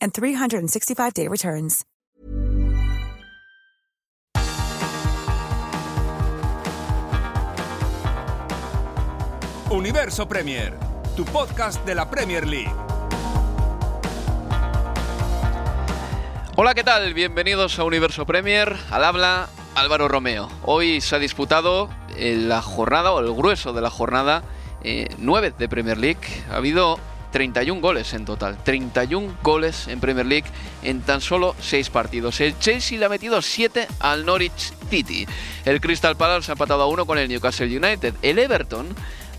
and 365-day returns. Universo Premier, tu podcast de la Premier League. Hola, ¿qué tal? Bienvenidos a Universo Premier. Al habla Álvaro Romeo. Hoy se ha disputado eh, la jornada o el grueso de la jornada 9 eh, de Premier League. Ha habido 31 goles en total. 31 goles en Premier League en tan solo 6 partidos. El Chelsea le ha metido 7 al Norwich City. El Crystal Palace ha empatado a 1 con el Newcastle United. El Everton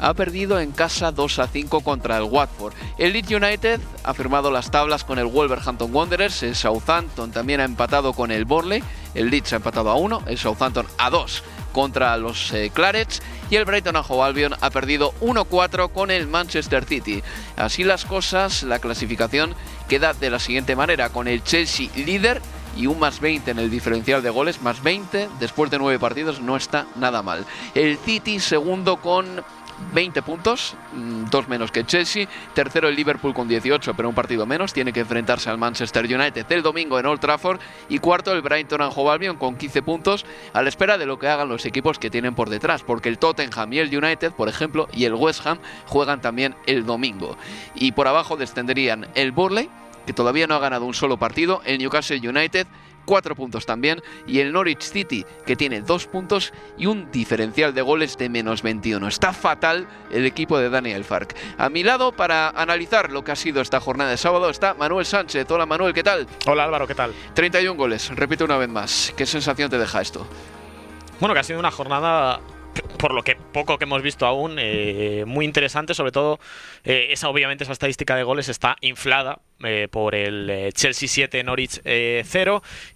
ha perdido en casa 2 a 5 contra el Watford. El Leeds United ha firmado las tablas con el Wolverhampton Wanderers, el Southampton también ha empatado con el Borley, el Leeds ha empatado a 1, el Southampton a 2 contra los eh, Clarets y el Brighton Hove Albion ha perdido 1-4 con el Manchester City. Así las cosas, la clasificación queda de la siguiente manera, con el Chelsea líder y un más 20 en el diferencial de goles, más 20 después de 9 partidos no está nada mal. El City segundo con 20 puntos, mm, dos menos que Chelsea. Tercero el Liverpool con 18, pero un partido menos. Tiene que enfrentarse al Manchester United el domingo en Old Trafford. Y cuarto el Brighton and Hove Albion con 15 puntos, a la espera de lo que hagan los equipos que tienen por detrás, porque el Tottenham y el United, por ejemplo, y el West Ham juegan también el domingo. Y por abajo descenderían el Burley, que todavía no ha ganado un solo partido, el Newcastle United cuatro puntos también, y el Norwich City, que tiene dos puntos y un diferencial de goles de menos 21. Está fatal el equipo de Daniel Fark. A mi lado, para analizar lo que ha sido esta jornada de sábado, está Manuel Sánchez. Hola Manuel, ¿qué tal? Hola Álvaro, ¿qué tal? 31 goles, repito una vez más. ¿Qué sensación te deja esto? Bueno, que ha sido una jornada por lo que poco que hemos visto aún, eh, muy interesante, sobre todo eh, esa obviamente esa estadística de goles está inflada eh, por el eh, Chelsea 7, Norwich 0 eh,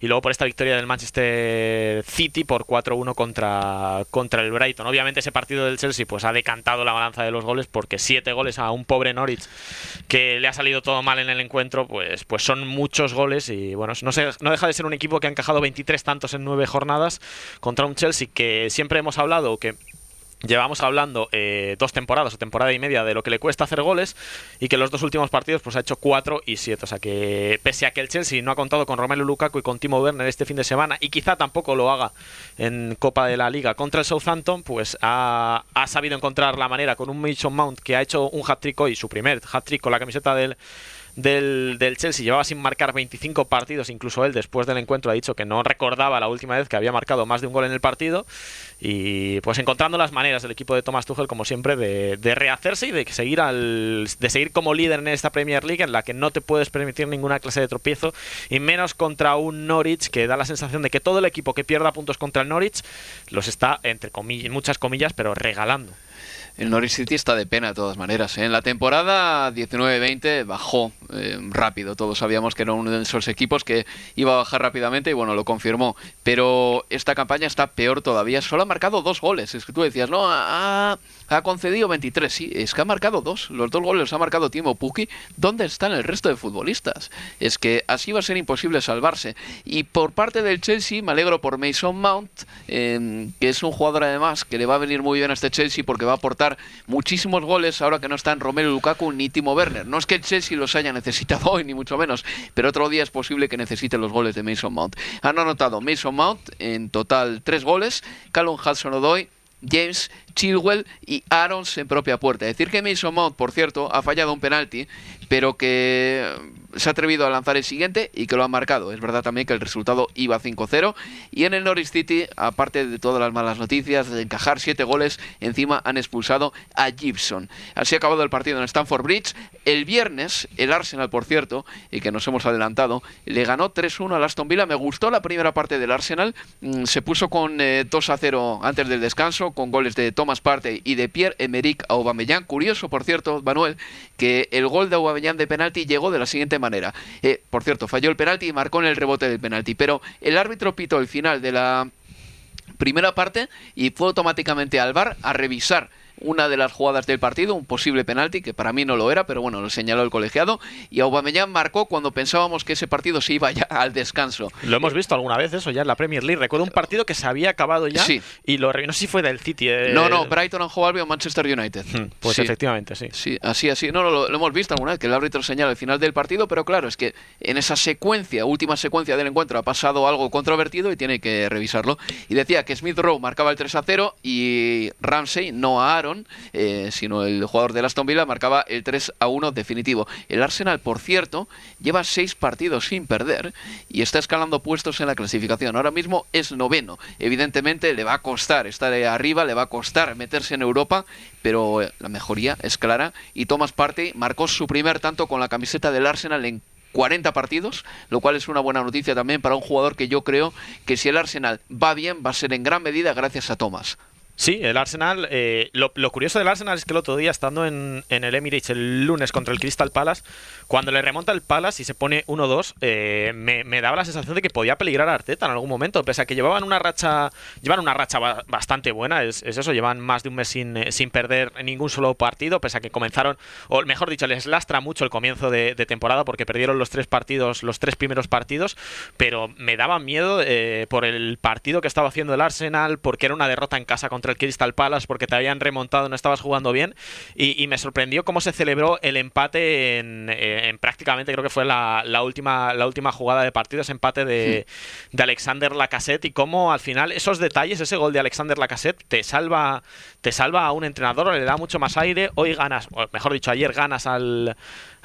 y luego por esta victoria del Manchester City por 4-1 contra, contra el Brighton. Obviamente ese partido del Chelsea pues ha decantado la balanza de los goles porque 7 goles a un pobre Norwich que le ha salido todo mal en el encuentro pues, pues son muchos goles y bueno, no, no deja de ser un equipo que ha encajado 23 tantos en 9 jornadas contra un Chelsea que siempre hemos hablado que Llevamos hablando eh, dos temporadas o temporada y media de lo que le cuesta hacer goles y que los dos últimos partidos pues ha hecho cuatro y siete. O sea que pese a que el Chelsea no ha contado con Romelu Lukaku y con Timo Werner este fin de semana y quizá tampoco lo haga en Copa de la Liga contra el Southampton, pues ha, ha sabido encontrar la manera con un Mason Mount que ha hecho un hat-trick hoy, su primer hat-trick con la camiseta del del, del, Chelsea. Llevaba sin marcar 25 partidos, incluso él después del encuentro ha dicho que no recordaba la última vez que había marcado más de un gol en el partido. Y pues encontrando las maneras del equipo de Thomas Tuchel como siempre de, rehacerse y de seguir al de seguir como líder en esta Premier League en la que no te puedes permitir ninguna clase de tropiezo y menos contra un Norwich que da la sensación de que todo el equipo que pierda puntos contra el Norwich los está entre comillas, muchas comillas pero regalando el Norwich City está de pena de todas maneras. ¿eh? En la temporada 19-20 bajó eh, rápido. Todos sabíamos que era uno de esos equipos que iba a bajar rápidamente y bueno, lo confirmó. Pero esta campaña está peor todavía. Solo ha marcado dos goles. Es que tú decías, no, ha, ha concedido 23. Sí, es que ha marcado dos. Los dos goles los ha marcado Timo Pukki. ¿Dónde están el resto de futbolistas? Es que así va a ser imposible salvarse. Y por parte del Chelsea, me alegro por Mason Mount, eh, que es un jugador además que le va a venir muy bien a este Chelsea porque va a aportar muchísimos goles ahora que no están Romelu Lukaku ni Timo Werner. No es que el Chelsea los haya necesitado hoy, ni mucho menos, pero otro día es posible que necesite los goles de Mason Mount. Han anotado Mason Mount en total tres goles, Callum Hudson-Odoi James Chilwell y Arons en propia puerta. Decir que Mason Mount, por cierto, ha fallado un penalti, pero que se ha atrevido a lanzar el siguiente y que lo ha marcado. Es verdad también que el resultado iba 5-0 y en el Norwich City, aparte de todas las malas noticias, de encajar siete goles, encima han expulsado a Gibson. Así ha acabado el partido en Stamford Bridge. El viernes, el Arsenal, por cierto, y que nos hemos adelantado, le ganó 3-1 al Aston Villa. Me gustó la primera parte del Arsenal. Mm, se puso con 2-0 eh, antes del descanso, con goles de Thomas Partey y de Pierre-Emerick Aubameyang. Curioso, por cierto, Manuel, que el gol de Aubameyang de penalti llegó de la siguiente manera manera. Eh, por cierto, falló el penalti y marcó en el rebote del penalti, pero el árbitro pitó el final de la primera parte y fue automáticamente al bar a revisar una de las jugadas del partido, un posible penalti, que para mí no lo era, pero bueno, lo señaló el colegiado, y Aubameyang marcó cuando pensábamos que ese partido se iba ya al descanso. Lo hemos visto alguna vez eso ya en la Premier League. Recuerdo un partido que se había acabado ya y lo no sé si fue del City. Eh, no, no, Brighton and Hove Albion Manchester United. Hmm, pues efectivamente, sí. Sí, así, así. No, lo, hemos visto alguna vez, que el árbitro señala el final del partido, pero claro, es que en esa secuencia, última secuencia del encuentro, ha pasado algo controvertido y tiene que revisarlo. Y decía que Smith Rowe marcaba el 3 a 0 y Ramsey, no a Eh, sino el jugador de Aston Villa marcaba el 3 a 1 definitivo. El Arsenal, por cierto, lleva seis partidos sin perder y está escalando puestos en la clasificación. Ahora mismo es noveno. Evidentemente le va a costar estar arriba, le va a costar meterse en Europa, pero eh, la mejoría es clara y Thomas Partey marcó su primer tanto con la camiseta del Arsenal en 40 partidos, lo cual es una buena noticia también para un jugador que yo creo que si el Arsenal va bien va a ser en gran medida gracias a Thomas. Sí, el Arsenal. Eh, lo, curioso del Arsenal es que el otro día, estando en, el Emirates el lunes contra el Crystal Palace, cuando le remonta el Palace y se pone 1-2, eh, me, daba la sensación de que podía peligrar a Arteta en algún momento, pese a que llevaban una racha, llevan una racha bastante buena. Es, eso, llevan más de un mes sin, eh, sin perder ningún solo partido, pese a que comenzaron, o mejor dicho, les lastra mucho el comienzo de, temporada porque perdieron los tres partidos, los tres primeros partidos, pero me daba miedo por el partido que estaba haciendo el Arsenal, porque era una derrota en casa contra el Crystal Palace porque te habían remontado, no estabas jugando bien. Y, me sorprendió cómo se celebró el empate en, prácticamente, creo que fue la, última, la última jugada de partido, ese empate de, de Alexander Lacassette y cómo al final esos detalles, ese gol de Alexander Lacassette te salva, te salva a un entrenador, le da mucho más aire. Hoy ganas, o mejor dicho, ayer ganas al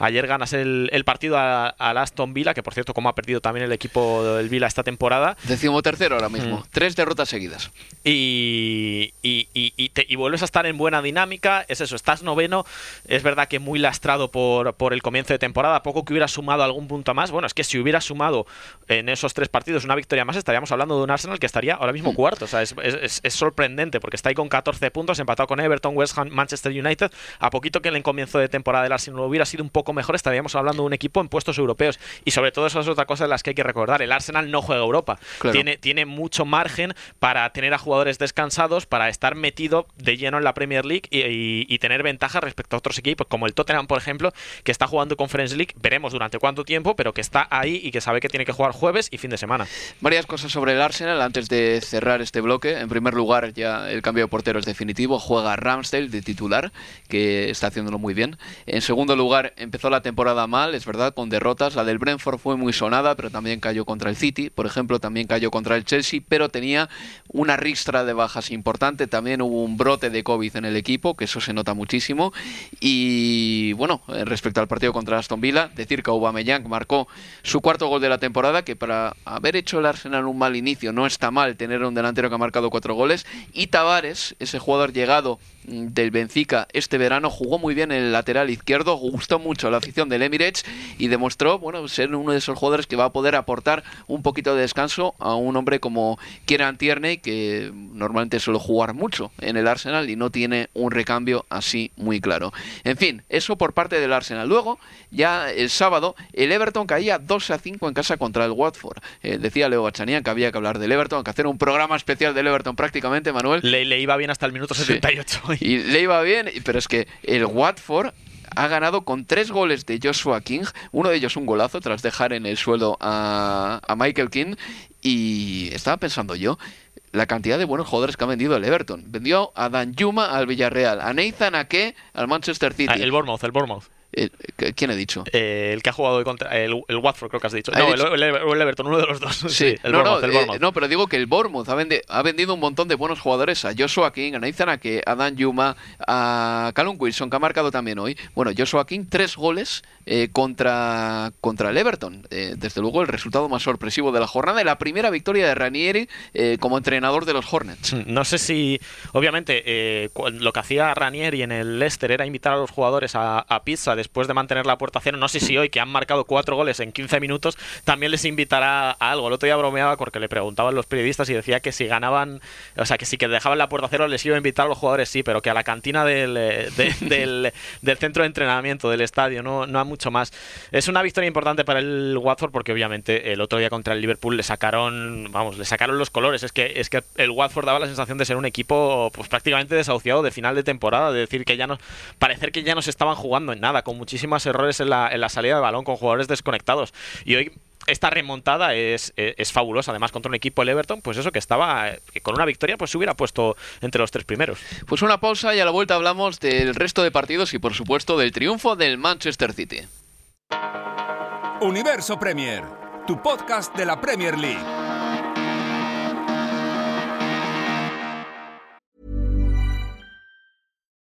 Ayer ganas el, partido al Aston Villa, que por cierto, como ha perdido también el equipo del Villa esta temporada. Decimo tercero ahora mismo. Mm. Tres derrotas seguidas. Y, y, y, vuelves a estar en buena dinámica. Es eso, estás noveno. Es verdad que muy lastrado por, por el comienzo de temporada. Poco que hubiera sumado algún punto más. Bueno, es que si hubiera sumado en esos tres partidos una victoria más, estaríamos hablando de un Arsenal que estaría ahora mismo mm. cuarto. O sea, es, es, sorprendente porque está ahí con 14 puntos, empatado con Everton, West Ham, Manchester United. A poquito que en el comienzo de temporada del Arsenal hubiera sido un poco mejor, estaríamos hablando de un equipo en puestos europeos. Y sobre todo eso es otra cosa de las que hay que recordar. El Arsenal no juega Europa. Tiene, tiene mucho margen para tener a jugadores descansados, para estar metido de lleno en la Premier League y, tener ventaja respecto a otros equipos, como el Tottenham, por ejemplo, que está jugando Conference League. Veremos durante cuánto tiempo, pero que está ahí y que sabe que tiene que jugar jueves y fin de semana. Varias cosas sobre el Arsenal antes de cerrar este bloque. En primer lugar, ya el cambio de portero es definitivo. Juega Ramsdale de titular, que está haciéndolo muy bien. En segundo lugar, empezó la temporada mal, es verdad, con derrotas. La del Brentford fue muy sonada, pero también cayó contra el City, por ejemplo, también cayó contra el Chelsea, pero tenía una ristra de bajas importante. También hubo un brote de COVID en el equipo, que eso se nota muchísimo. Y bueno, eh, respecto al partido contra Aston Villa, decir que Aubameyang marcó su cuarto gol de la temporada, que para haber hecho el Arsenal un mal inicio no está mal tener un delantero que ha marcado cuatro goles. Y Tavares, ese jugador llegado del Benfica este verano, jugó muy bien en el lateral izquierdo, gustó mucho a la afición del Emirates y demostró bueno, ser uno de esos jugadores que va a poder aportar un poquito de descanso a un hombre como Kieran Tierney, que normalmente suele jugar mucho en el Arsenal y no tiene un recambio así muy claro. En fin, eso por parte del Arsenal. Luego, ya el sábado, el Everton caía 2 a 5 en casa contra el Watford. Eh, decía Leo Bachanian que había que hablar del Everton, que hacer un programa especial del Everton prácticamente, Manuel. Le, iba bien hasta el minuto 78. Y le iba bien, pero es que el Watford ha ganado con tres goles de Joshua King, uno de ellos un golazo tras dejar en el suelo a, Michael King. Y estaba pensando yo, la cantidad de buenos jugadores que ha vendido el Everton. Vendió a Dan Yuma al Villarreal, a Nathan Ake al Manchester City. Ah, el Bournemouth, el Bournemouth. Eh, ¿Quién he dicho? Eh, el que ha jugado contra el, el, Watford, creo que has dicho. No, El, el, Everton, uno de los dos. Sí, el, no, Bournemouth, no, eh, no, pero digo que el Bournemouth ha, ha, vendido un montón de buenos jugadores a Joshua King, a Nathan Ake, a Dan Yuma, a Callum Wilson, que ha marcado también hoy. Bueno, Joshua King, tres goles eh, contra, contra el Everton. Desde luego, el resultado más sorpresivo de la jornada y la primera victoria de Ranieri como entrenador de los Hornets. No sé si, obviamente, lo que hacía Ranieri en el Leicester era invitar a los jugadores a, pizza después de mantener la puerta cero. No sé si hoy, que han marcado cuatro goles en 15 minutos, también les invitará a algo. El otro día bromeaba porque le preguntaban los periodistas y decía que si ganaban, o sea, que si que dejaban la puerta cero les iba a invitar a los jugadores, sí, pero que a la cantina del, del, del, centro de entrenamiento del estadio no, no mucho más. Es una victoria importante para el Watford porque obviamente el otro día contra el Liverpool le sacaron, vamos, le sacaron los colores. Es que es que el Watford daba la sensación de ser un equipo pues prácticamente desahuciado de final de temporada, de decir que ya no parecer que ya no se estaban jugando en nada, con muchísimos errores en la, en la salida de balón, con jugadores desconectados. Y hoy esta remontada es, es, fabulosa. Además, contra un equipo, el Everton, pues eso que estaba con una victoria, pues se hubiera puesto entre los tres primeros. Pues una pausa y a la vuelta hablamos del resto de partidos y, por supuesto, del triunfo del Manchester City. Universo Premier, tu podcast de la Premier League.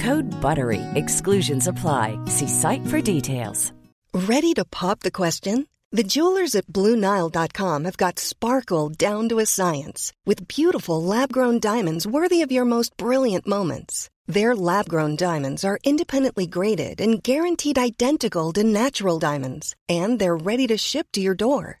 Code BUTTERY. Exclusions apply. See site for details. Ready to pop the question? The jewelers at BlueNile.com have got sparkle down to a science with beautiful lab grown diamonds worthy of your most brilliant moments. Their lab grown diamonds are independently graded and guaranteed identical to natural diamonds, and they're ready to ship to your door.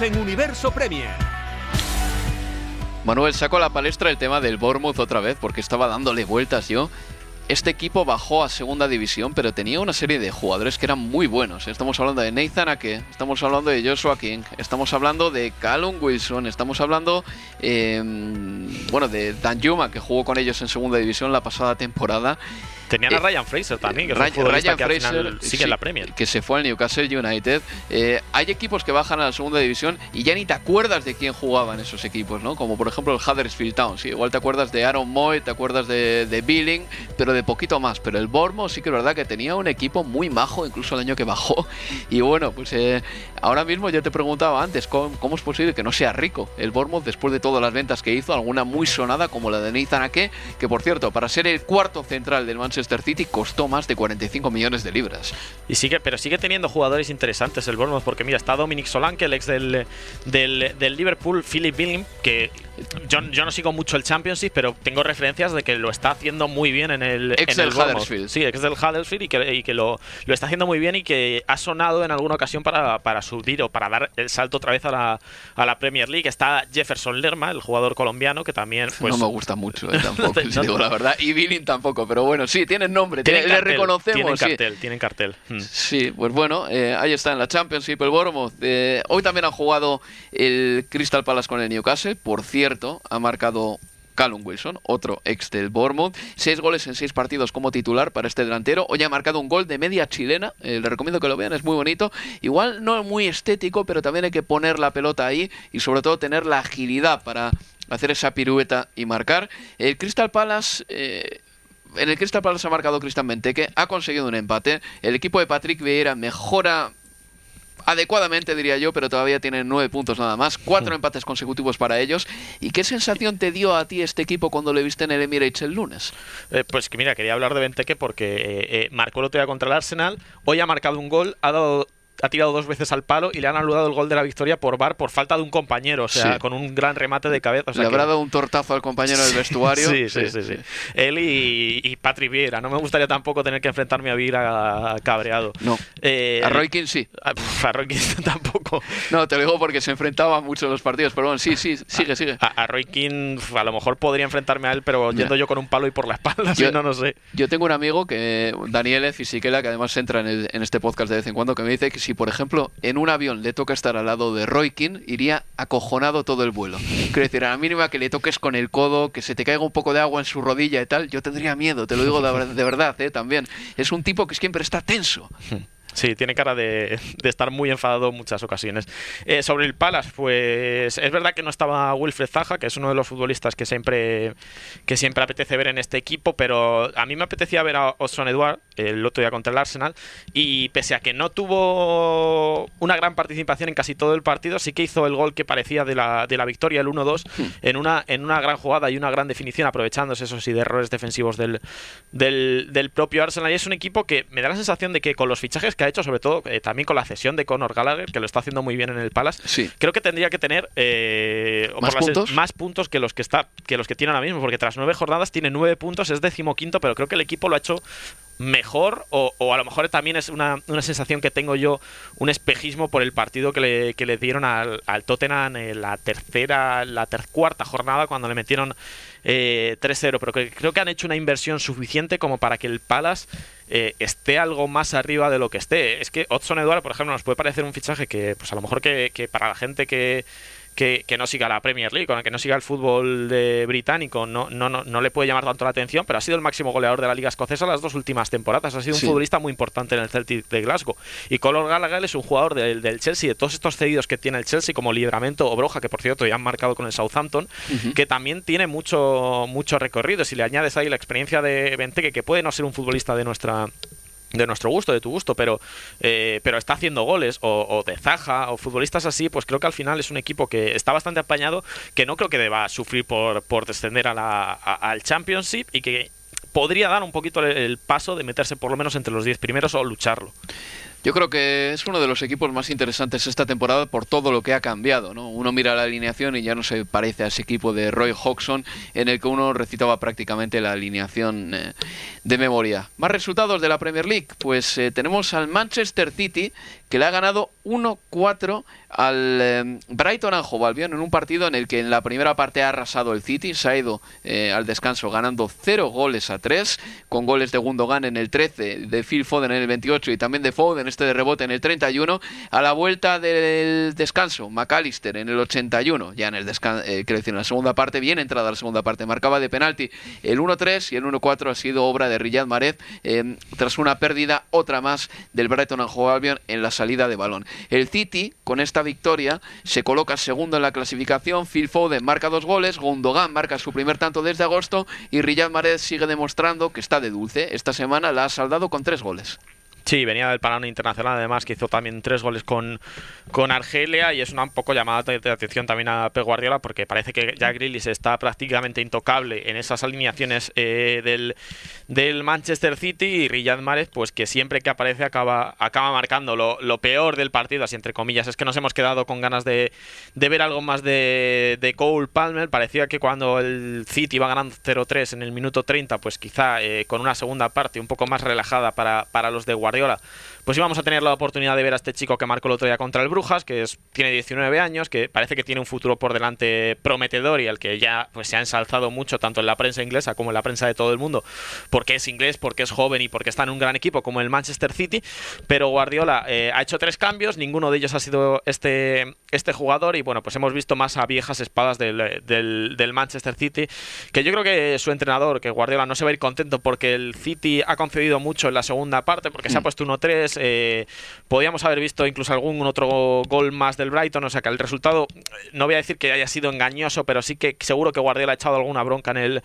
En Universo Premier. Manuel, saco a la palestra el tema del Bournemouth otra vez porque estaba dándole vueltas yo. Este equipo bajó a segunda división, pero tenía una serie de jugadores que eran muy buenos. Estamos hablando de Nathan Ake, estamos hablando de Joshua King, estamos hablando de Callum Wilson, estamos hablando em, bueno de Dan Yuma, que jugó con ellos en segunda división la pasada temporada. Tenían a Ryan Fraser también, que Ryan, Fraser sigue en la Premier. Que se fue al Newcastle United. Eh, hay equipos que bajan a la segunda división y ya ni te acuerdas de quién jugaba en esos equipos, ¿no? Como por ejemplo el Huddersfield Town. Sí, igual te acuerdas de Aaron Moy, te acuerdas de, de Billing, pero de poquito más. Pero el Bournemouth sí que es verdad que tenía un equipo muy majo, incluso el año que bajó. Y bueno, pues eh, ahora mismo yo te preguntaba antes, ¿cómo, es posible que no sea rico el Bournemouth después de todas las ventas que hizo? Alguna muy sonada como la de Nathan Ake, que por cierto, para ser el cuarto central del Manchester City costó más de 45 millones de libras. Y sigue, pero sigue teniendo jugadores interesantes el Bournemouth, porque mira, está Dominic Solanke, el ex del, del, del Liverpool, Philip Billing, que yo, yo, no sigo mucho el Championship, pero tengo referencias de que lo está haciendo muy bien en el. Ex del Huddersfield. Sí, ex del Huddersfield y que, y que lo, lo, está haciendo muy bien y que ha sonado en alguna ocasión para, para subir o para dar el salto otra vez a la, a la Premier League. Está Jefferson Lerma, el jugador colombiano, que también. Pues, no me gusta mucho, eh, tampoco, no si digo la verdad. Y Billing tampoco, pero bueno, sí, tienen nombre, tienen le cartel, reconocemos. Tienen sí. cartel, tienen cartel. Mm. Sí, pues bueno, eh, ahí está en la Championship el Bournemouth. Eh, hoy también han jugado el Crystal Palace con el Newcastle. Por cierto, ha marcado Callum Wilson, otro ex del Bournemouth. Seis goles en seis partidos como titular para este delantero. Hoy ha marcado un gol de media chilena. Eh, le recomiendo que lo vean, es muy bonito. Igual no muy estético, pero también hay que poner la pelota ahí y sobre todo tener la agilidad para hacer esa pirueta y marcar. El Crystal Palace... Eh, en el Crystal Palace ha marcado Cristian Benteke, ha conseguido un empate. El equipo de Patrick Vieira mejora adecuadamente, diría yo, pero todavía tienen nueve puntos nada más. Cuatro empates consecutivos para ellos. ¿Y qué sensación te dio a ti este equipo cuando le viste en el Emirates el lunes? Eh, pues que mira, quería hablar de Benteke porque eh, eh, marcó el otro día contra el Arsenal. Hoy ha marcado un gol, ha dado ha tirado dos veces al palo y le han anulado el gol de la victoria por VAR por falta de un compañero, o sea, Sí. con un gran remate de cabeza. o sea le que- habrá dado un tortazo al compañero del vestuario. Sí, sí, sí, sí. Él y, y Patrick Vieira. No me gustaría tampoco tener que enfrentarme a Vieira cabreado. No. Eh, A Roy Keane sí. a, a Roy Keane tampoco. No, te lo digo porque se enfrentaba mucho en los partidos, pero bueno, sí, sí, sigue, sigue. A, a Roy pf, a lo mejor podría enfrentarme a él, pero yendo yo con un palo y por la espalda, Yo- si no, no sé. Yo tengo un amigo que, Daniel Fisiquela, que además entra en, el- en este podcast de vez en cuando, que me dice que si, por ejemplo, en un avión le toca estar al lado de Roy Keane, iría acojonado todo el vuelo. Quiero decir, a la mínima que le toques con el codo, que se te caiga un poco de agua en su rodilla y tal, yo tendría miedo, te lo digo de, de verdad, ¿eh? también. Es un tipo que siempre está tenso. Sí, tiene cara de, de estar muy enfadado en muchas ocasiones. Eh, sobre el Palace, pues es verdad que no estaba Wilfred Zaha, que es uno de los futbolistas que siempre, que siempre apetece ver en este equipo, pero a mí me apetecía ver a Osson Edouard el otro día contra el Arsenal y pese a que no tuvo una gran participación en casi todo el partido, sí que hizo el gol que parecía de la, de la victoria, el 1-2, en, una, en una gran jugada y una gran definición, aprovechándose eso sí de errores defensivos del, del, del propio Arsenal. Y es un equipo que me da la sensación de que con los fichajes que ha hecho, sobre todo eh, también con la cesión de Conor Gallagher, que lo está haciendo muy bien en el Palace, Sí. creo que tendría que tener eh, ¿Más puntos? más puntos que los que está que los que tiene ahora mismo, porque tras nueve jornadas tiene nueve puntos, es decimoquinto, pero creo que el equipo lo ha hecho mejor o, a lo mejor también es una, una sensación que tengo yo, un espejismo por el partido que le, que le dieron al, al Tottenham en la tercera, la ter- cuarta jornada cuando le metieron eh, 3-0, pero que creo que han hecho una inversión suficiente como para que el Palace eh, esté algo más arriba de lo que esté. Es que Odson Eduardo, por ejemplo, nos puede parecer un fichaje que, pues a lo mejor que, que para la gente que, que, que no siga la Premier League, con la que no siga el fútbol de británico, no, no, no, no le puede llamar tanto la atención, pero ha sido el máximo goleador de la Liga Escocesa las dos últimas temporadas. Ha sido un Sí. futbolista muy importante en el Celtic de Glasgow. Y Conor Gallagher es un jugador del, del Chelsea, de todos estos cedidos que tiene el Chelsea, como Libramento o Broja, que por cierto ya han marcado con el Southampton, que también tiene mucho, mucho recorrido. Si le añades ahí la experiencia de Benteke, que puede no ser un futbolista de nuestra de nuestro gusto, de tu gusto, pero, eh, pero está haciendo goles, o, o de Zaja, o futbolistas así, pues creo que al final es un equipo que está bastante apañado, que no creo que deba sufrir por, por descender a la, a- al Championship y que podría dar un poquito el, paso de meterse por lo menos entre los 10 primeros o lucharlo. Yo creo que es uno de los equipos más interesantes esta temporada por todo lo que ha cambiado. ¿no? Uno mira la alineación y ya no se parece a ese equipo de Roy Hodgson en el que uno recitaba prácticamente la alineación eh, de memoria. Más resultados de la Premier League. Pues eh, tenemos al Manchester City que le ha ganado 1-4 al eh, Brighton Hove Albion en un partido en el que en la primera parte ha arrasado el City, se ha ido eh, al descanso ganando 0 goles a 3, con goles de Gundogan en el 13, de Phil Foden en el 28 y también de Foden este de rebote en el 31. A la vuelta del descanso, McAllister en el 81, ya en el descanso, decir, en la segunda parte, bien entrada la segunda parte, marcaba de penalti el 1-3 y el 1-4 ha sido obra de Riyad Mahrez eh, tras una pérdida, otra más del Brighton and Hove Albion en la salida de balón. El City, con esta victoria, se coloca segundo en la clasificación. Phil Foden marca dos goles, Gundogan marca su primer tanto desde agosto y Riyad Mahrez sigue demostrando que está de dulce. Esta semana la ha saldado con tres goles. Sí, venía del Parano Internacional, además, que hizo también tres goles con, con Argelia y es una un poco llamada de atención también a Pep Guardiola porque parece que Jack Grealish está prácticamente intocable en esas alineaciones eh, del, del Manchester City y Riyad Mahrez, pues que siempre que aparece acaba, acaba marcando lo, lo, peor del partido, así entre comillas. Es que nos hemos quedado con ganas de, de ver algo más de, de, Cole Palmer. Parecía que cuando el City iba ganando 0-3 en el minuto 30, pues quizá eh, con una segunda parte un poco más relajada para, para los de Guardiola, Guardiola. Pues íbamos a tener la oportunidad de ver a este chico que marcó el otro día contra el Brujas, que es, tiene 19 años, que parece que tiene un futuro por delante prometedor y al que ya pues, se ha ensalzado mucho tanto en la prensa inglesa como en la prensa de todo el mundo, porque es inglés, porque es joven y porque está en un gran equipo como el Manchester City, pero Guardiola eh, ha hecho tres cambios, ninguno de ellos ha sido este, este jugador y bueno, pues hemos visto más a viejas espadas del, del, del Manchester City, que yo creo que su entrenador, que Guardiola no se va a ir contento porque el City ha concedido mucho en la segunda parte, porque se ha mm. puesto 1-3, eh, podíamos haber visto incluso algún otro gol más del Brighton, o sea que el resultado, no voy a decir que haya sido engañoso, pero sí que seguro que Guardiola ha echado alguna bronca en el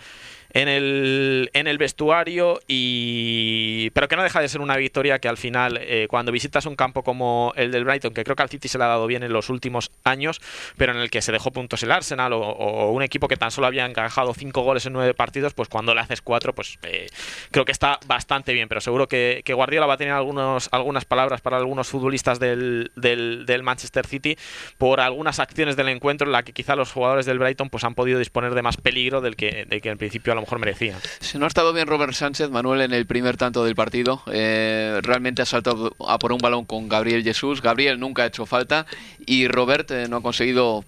en el, en el vestuario y pero que no deja de ser una victoria que al final eh, cuando visitas un campo como el del Brighton que creo que al City se le ha dado bien en los últimos años pero en el que se dejó puntos el Arsenal o, un equipo que tan solo había encajado cinco goles en nueve partidos pues cuando le haces cuatro pues eh, creo que está bastante bien. Pero seguro que, Guardiola va a tener algunos, algunas palabras para algunos futbolistas del, del, del Manchester City por algunas acciones del encuentro en la que quizá los jugadores del Brighton pues han podido disponer de más peligro del que, de que en principio a lo mejor merecía. Si no ha estado bien Robert Sánchez, Manuel, en el primer tanto del partido. Eh, realmente ha saltado a por un balón con Gabriel Jesús. Gabriel nunca ha hecho falta y Robert eh, no ha conseguido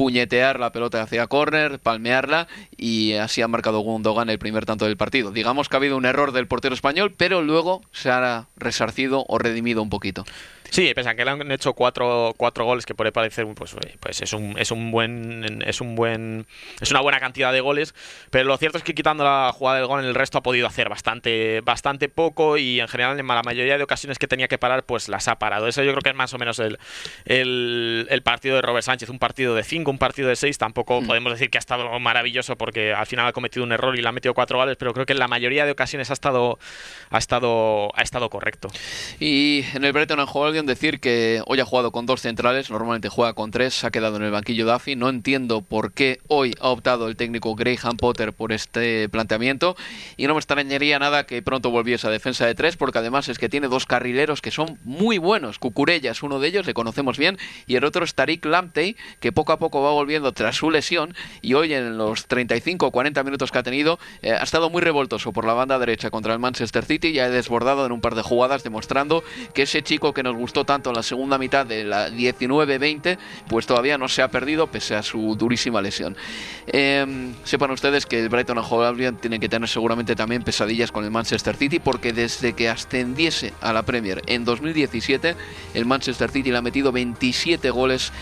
puñetear la pelota hacia córner, palmearla y así ha marcado Gundogan el primer tanto del partido. Digamos que ha habido un error del portero español, pero luego se ha resarcido o redimido un poquito. Sí, pese a que le han hecho cuatro, cuatro goles, que puede parecer, pues, pues es un, es un buen, es un buen, es una buena cantidad de goles, pero lo cierto es que quitando la jugada del gol en el resto ha podido hacer bastante, bastante poco y en general en la mayoría de ocasiones que tenía que parar, pues las ha parado. Eso yo creo que es más o menos el, el, partido de Robert Sánchez, un partido de cinco, un partido de seis, tampoco mm. podemos decir que ha estado maravilloso porque al final ha cometido un error y le ha metido cuatro goles, pero creo que en la mayoría de ocasiones ha estado, ha estado, ha estado correcto. Y en el Breton decir que hoy ha jugado con dos centrales, normalmente juega con tres, se ha quedado en el banquillo Duffy. No entiendo por qué hoy ha optado el técnico Graham Potter por este planteamiento y no me extrañaría nada que pronto volviese a defensa de tres, porque además es que tiene dos carrileros que son muy buenos. Cucurella es uno de ellos, le conocemos bien, y el otro es Tariq Lamptey, que poco a poco va volviendo tras su lesión y hoy en los 35 o 40 minutos que ha tenido eh, ha estado muy revoltoso por la banda derecha contra el Manchester City y ha desbordado en un par de jugadas demostrando que ese chico que nos tanto en la segunda mitad de la 19-20, pues todavía no se ha perdido pese a su durísima lesión. Em, sepan ustedes que el Brighton and Hove Albion tiene que tener seguramente también pesadillas con el Manchester City porque desde que ascendiese a la Premier en 2017, el Manchester City le ha metido 27 goles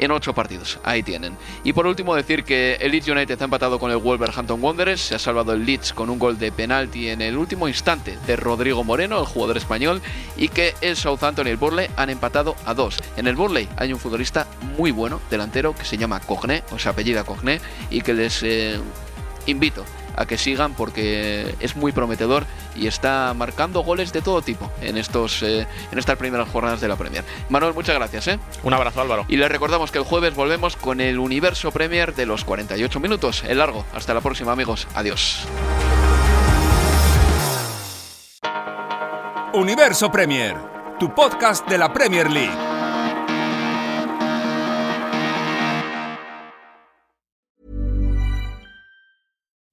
en ocho partidos. Ahí tienen. Y por último decir que el Leeds United ha empatado con el Wolverhampton Wanderers, se ha salvado el Leeds con un gol de penalti en el último instante de Rodrigo Moreno, el jugador español, y que el Southampton y el Burley han empatado a dos. En el Burley hay un futbolista muy bueno, delantero, que se llama Cogné, o se apellida Cogné, y que les eh, invito a que sigan porque es muy prometedor y está marcando goles de todo tipo en estos eh, en estas primeras jornadas de la Premier. Manuel, muchas gracias. ¿eh? Un abrazo Álvaro. Y les recordamos que el jueves volvemos con el Universo Premier de los 48 minutos, el largo. Hasta la próxima amigos. Adiós. Universo Premier, tu podcast de la Premier League.